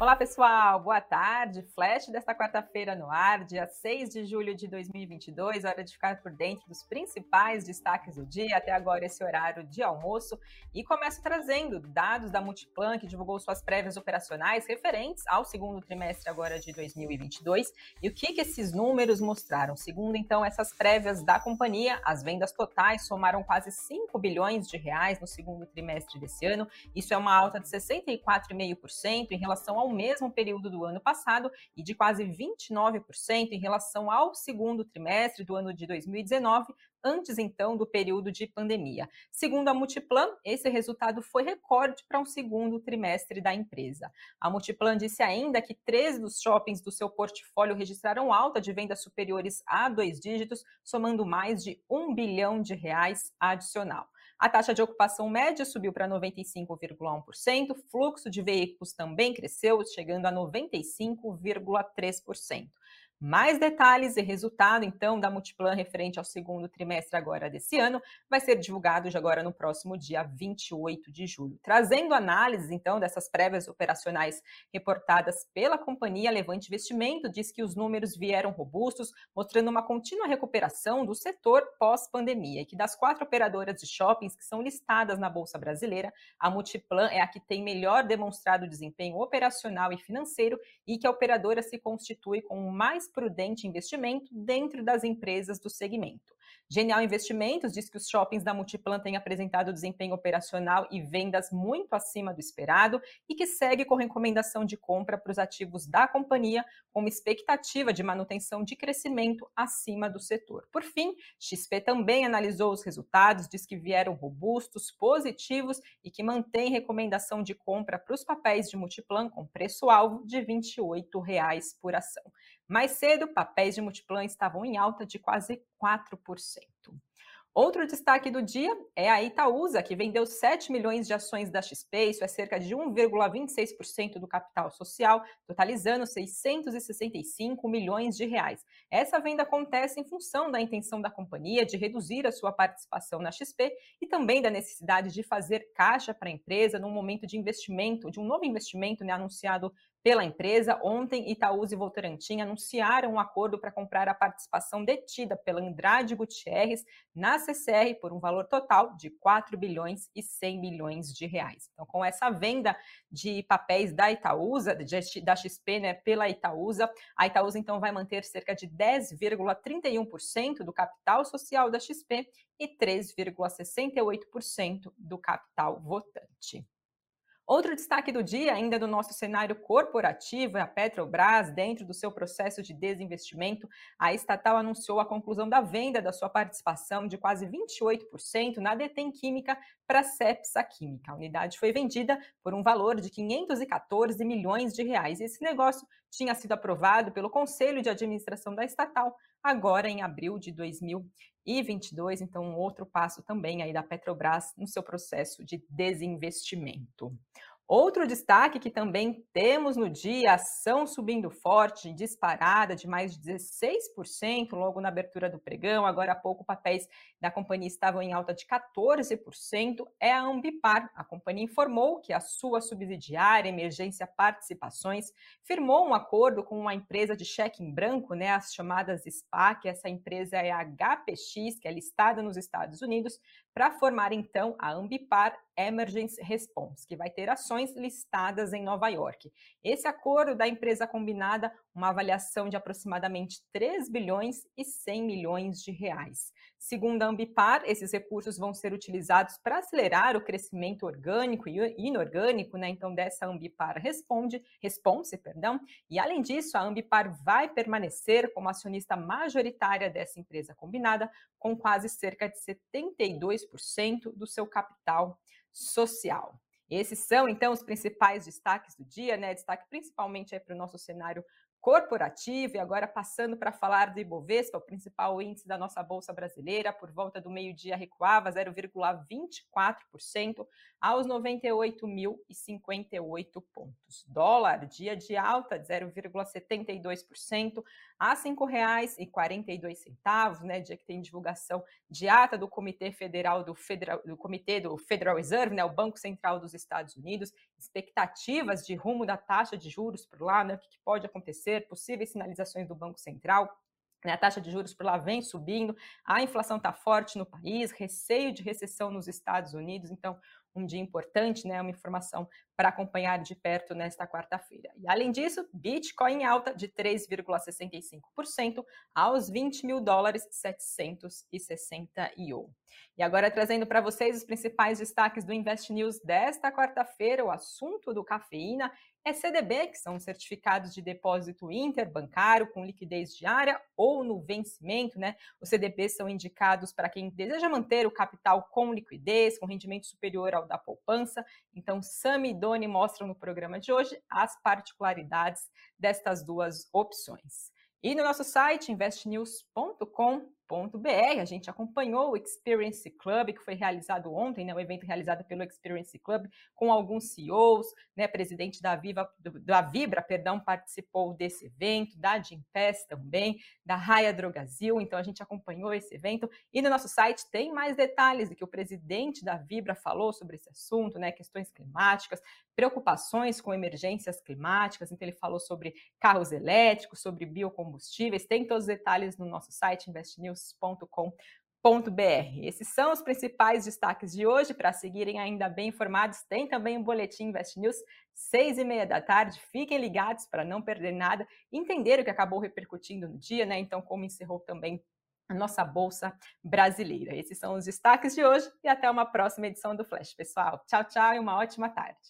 Olá, pessoal. Boa tarde. Flash desta quarta-feira no ar, dia 6 de julho de 2022. Hora de ficar por dentro dos principais destaques do dia, até agora esse horário de almoço. E começo trazendo dados da Multiplan, que divulgou suas prévias operacionais referentes ao segundo trimestre agora de 2022. E o que, que esses números mostraram? Segundo, então, essas prévias da companhia, as vendas totais somaram quase 5 bilhões de reais no segundo trimestre desse ano. Isso é uma alta de 64,5% em relação ao mesmo período do ano passado e de quase 29% em relação ao segundo trimestre do ano de 2019, antes então do período de pandemia. Segundo a Multiplan, esse resultado foi recorde para um segundo trimestre da empresa. A Multiplan disse ainda que três dos shoppings do seu portfólio registraram alta de vendas superiores a dois dígitos, somando mais de um bilhão de reais adicional. A taxa de ocupação média subiu para 95,1%, fluxo de veículos também cresceu, chegando a 95,3%. Mais detalhes e resultado, então, da Multiplan referente ao segundo trimestre agora desse ano vai ser divulgado já agora no próximo dia 28 de julho. Trazendo análises, então, dessas prévias operacionais reportadas pela companhia, Levante Investimento diz que os números vieram robustos, mostrando uma contínua recuperação do setor pós-pandemia e que das quatro operadoras de shoppings que são listadas na Bolsa Brasileira, a Multiplan é a que tem melhor demonstrado desempenho operacional e financeiro e que a operadora se constitui com mais prudente investimento dentro das empresas do segmento. Genial Investimentos diz que os shoppings da Multiplan têm apresentado desempenho operacional e vendas muito acima do esperado e que segue com recomendação de compra para os ativos da companhia, com expectativa de manutenção de crescimento acima do setor. Por fim, XP também analisou os resultados, diz que vieram robustos, positivos e que mantém recomendação de compra para os papéis de Multiplan com preço-alvo de 28 reais por ação. Mais cedo, papéis de Multiplan estavam em alta de quase 4%. Outro destaque do dia é a Itaúsa, que vendeu 7 milhões de ações da XP, isso é cerca de 1,26% do capital social, totalizando 665 milhões de reais. Essa venda acontece em função da intenção da companhia de reduzir a sua participação na XP e também da necessidade de fazer caixa para a empresa num momento de investimento, de um novo investimento né, anunciado pela empresa. Ontem, Itaúsa e Votorantim anunciaram um acordo para comprar a participação detida pela Andrade Gutierrez na CCR por um valor total de 4 bilhões e 100 milhões de reais. Então, com essa venda de papéis da Itaúsa, da XP, né, pela Itaúsa, a Itaúsa então vai manter cerca de 10,31% do capital social da XP e 3,68% do capital votante. Outro destaque do dia, ainda do nosso cenário corporativo, é a Petrobras, dentro do seu processo de desinvestimento, a estatal anunciou a conclusão da venda da sua participação de quase 28% na Detem Química para a Cepsa Química. A unidade foi vendida por um valor de 514 milhões de reais. Esse negócio tinha sido aprovado pelo Conselho de Administração da estatal agora em abril de 2022. Então, um outro passo também aí da Petrobras no seu processo de desinvestimento. Outro destaque que também temos no dia, ação subindo forte, disparada de mais de 16% logo na abertura do pregão. Agora há pouco, papéis da companhia estavam em alta de 14%. É a Ambipar. A companhia informou que a sua subsidiária Emergência Participações firmou um acordo com uma empresa de cheque em branco, né, as chamadas SPAC. Essa empresa é a HPX, que é listada nos Estados Unidos, para formar então a Ambipar Emergency Response, que vai ter ações listadas em Nova York. Esse acordo da empresa combinada uma avaliação de aproximadamente 3 bilhões e 100 milhões de reais. Segundo a Ambipar, esses recursos vão ser utilizados para acelerar o crescimento orgânico e inorgânico, né? Então, dessa Ambipar responde, response, perdão. E além disso, a Ambipar vai permanecer como acionista majoritária dessa empresa combinada, com quase cerca de 72% do seu capital social. Esses são, então, os principais destaques do dia, né? Destaque principalmente para o nosso cenário corporativo. E agora passando para falar do Ibovespa, o principal índice da nossa bolsa brasileira, por volta do meio-dia recuava 0,24% aos 98.058 pontos. Dólar, dia de alta de 0,72% a R$ 5,42, né, dia que tem divulgação de ata do Comitê Federal do, Federal, do Comitê do Federal Reserve, né, o Banco Central dos Estados Unidos, expectativas de rumo da taxa de juros por lá, né, o que pode acontecer, possíveis sinalizações do Banco Central. Né, a taxa de juros por lá vem subindo, a inflação está forte no país, receio de recessão nos Estados Unidos, então um dia importante, né? Uma informação para acompanhar de perto nesta quarta-feira. E além disso, Bitcoin alta de 3,65% aos 20 mil dólares 761. E agora trazendo para vocês os principais destaques do Invest News desta quarta-feira, o assunto do cafeína é CDB, que são certificados de depósito interbancário com liquidez diária ou no vencimento, né? Os CDBs são indicados para quem deseja manter o capital com liquidez, com rendimento superior da poupança. Então, Sam e Doni mostram no programa de hoje as particularidades destas duas opções. E no nosso site investnews.com a gente acompanhou o Experience Club, que foi realizado ontem, né, o evento realizado pelo Experience Club, com alguns CEOs, né, presidente da, Viva, da Vibra, perdão, participou desse evento, da Gimpass também, da Raia Drogazil, então a gente acompanhou esse evento, e no nosso site tem mais detalhes do que o presidente da Vibra falou sobre esse assunto, né, questões climáticas, preocupações com emergências climáticas, então ele falou sobre carros elétricos, sobre biocombustíveis, tem todos os detalhes no nosso site, Invest News news.com.br. Esses são os principais destaques de hoje. Para seguirem ainda bem informados, tem também o Boletim Invest News, seis e meia da tarde. Fiquem ligados para não perder nada, entender o que acabou repercutindo no dia, né? Então, como encerrou também a nossa Bolsa Brasileira. Esses são os destaques de hoje e até uma próxima edição do Flash, pessoal. Tchau, tchau e uma ótima tarde.